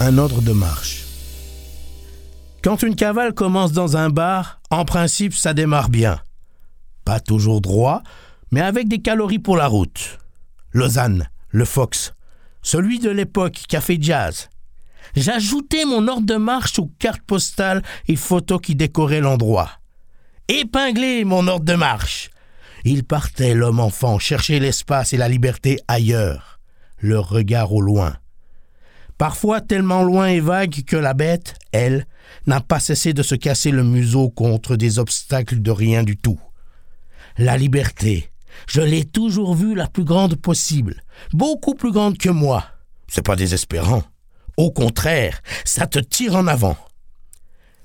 un ordre de marche. Quand une cavale commence dans un bar, en principe, ça démarre bien. Pas toujours droit, mais avec des calories pour la route. Lausanne, le Fox, celui de l'époque Café Jazz. J'ajoutais mon ordre de marche aux cartes postales et photos qui décoraient l'endroit. Épinglé mon ordre de marche. Il partait, l'homme enfant, chercher l'espace et la liberté ailleurs, le regard au loin. Parfois tellement loin et vague que la bête, elle, n'a pas cessé de se casser le museau contre des obstacles de rien du tout. La liberté, je l'ai toujours vue la plus grande possible, beaucoup plus grande que moi. C'est pas désespérant. Au contraire, ça te tire en avant.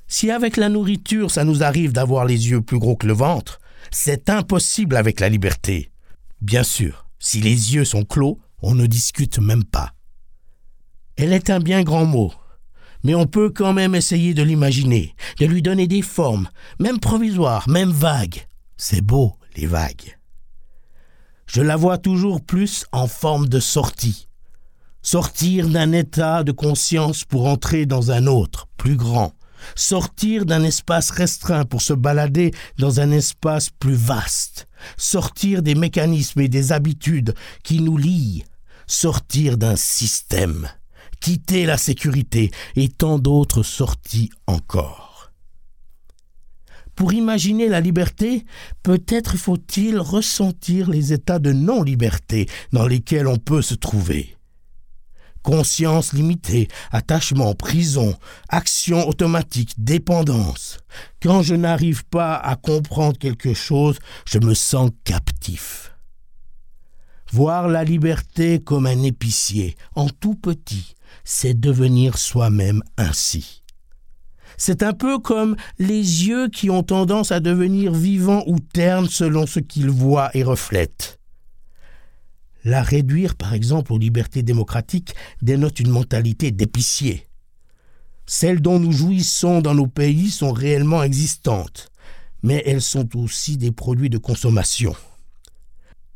Si avec la nourriture ça nous arrive d'avoir les yeux plus gros que le ventre, c'est impossible avec la liberté. Bien sûr, si les yeux sont clos, on ne discute même pas. Elle est un bien grand mot, mais on peut quand même essayer de l'imaginer, de lui donner des formes, même provisoires, même vagues. C'est beau, les vagues. Je la vois toujours plus en forme de sortie. Sortir d'un état de conscience pour entrer dans un autre, plus grand. Sortir d'un espace restreint pour se balader dans un espace plus vaste. Sortir des mécanismes et des habitudes qui nous lient. Sortir d'un système quitter la sécurité et tant d'autres sorties encore. Pour imaginer la liberté, peut-être faut-il ressentir les états de non-liberté dans lesquels on peut se trouver. Conscience limitée, attachement, prison, action automatique, dépendance. Quand je n'arrive pas à comprendre quelque chose, je me sens captif. Voir la liberté comme un épicier, en tout petit, c'est devenir soi-même ainsi. C'est un peu comme les yeux qui ont tendance à devenir vivants ou ternes selon ce qu'ils voient et reflètent. La réduire, par exemple, aux libertés démocratiques dénote une mentalité d'épicier. Celles dont nous jouissons dans nos pays sont réellement existantes, mais elles sont aussi des produits de consommation.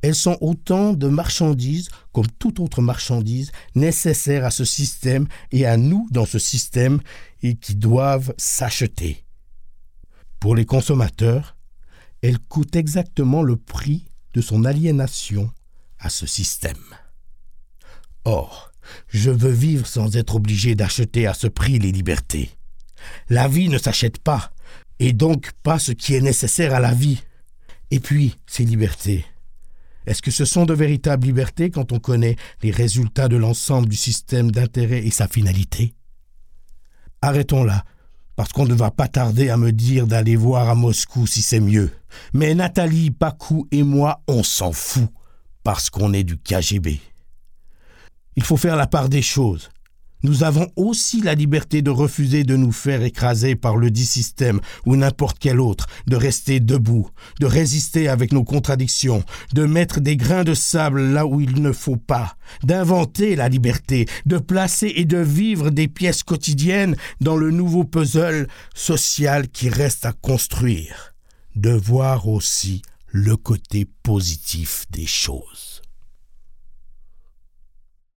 Elles sont autant de marchandises, comme toute autre marchandise, nécessaires à ce système et à nous dans ce système et qui doivent s'acheter. Pour les consommateurs, elles coûtent exactement le prix de son aliénation à ce système. Or, je veux vivre sans être obligé d'acheter à ce prix les libertés. La vie ne s'achète pas, et donc pas ce qui est nécessaire à la vie. Et puis, ces libertés, est-ce que ce sont de véritables libertés quand on connaît les résultats de l'ensemble du système d'intérêt et sa finalité? Arrêtons là, parce qu'on ne va pas tarder à me dire d'aller voir à Moscou si c'est mieux. Mais Nathalie, Pakou et moi, on s'en fout, parce qu'on est du KGB. Il faut faire la part des choses nous avons aussi la liberté de refuser de nous faire écraser par le dit système ou n'importe quel autre, de rester debout, de résister avec nos contradictions, de mettre des grains de sable là où il ne faut pas, d'inventer la liberté, de placer et de vivre des pièces quotidiennes dans le nouveau puzzle social qui reste à construire, de voir aussi le côté positif des choses.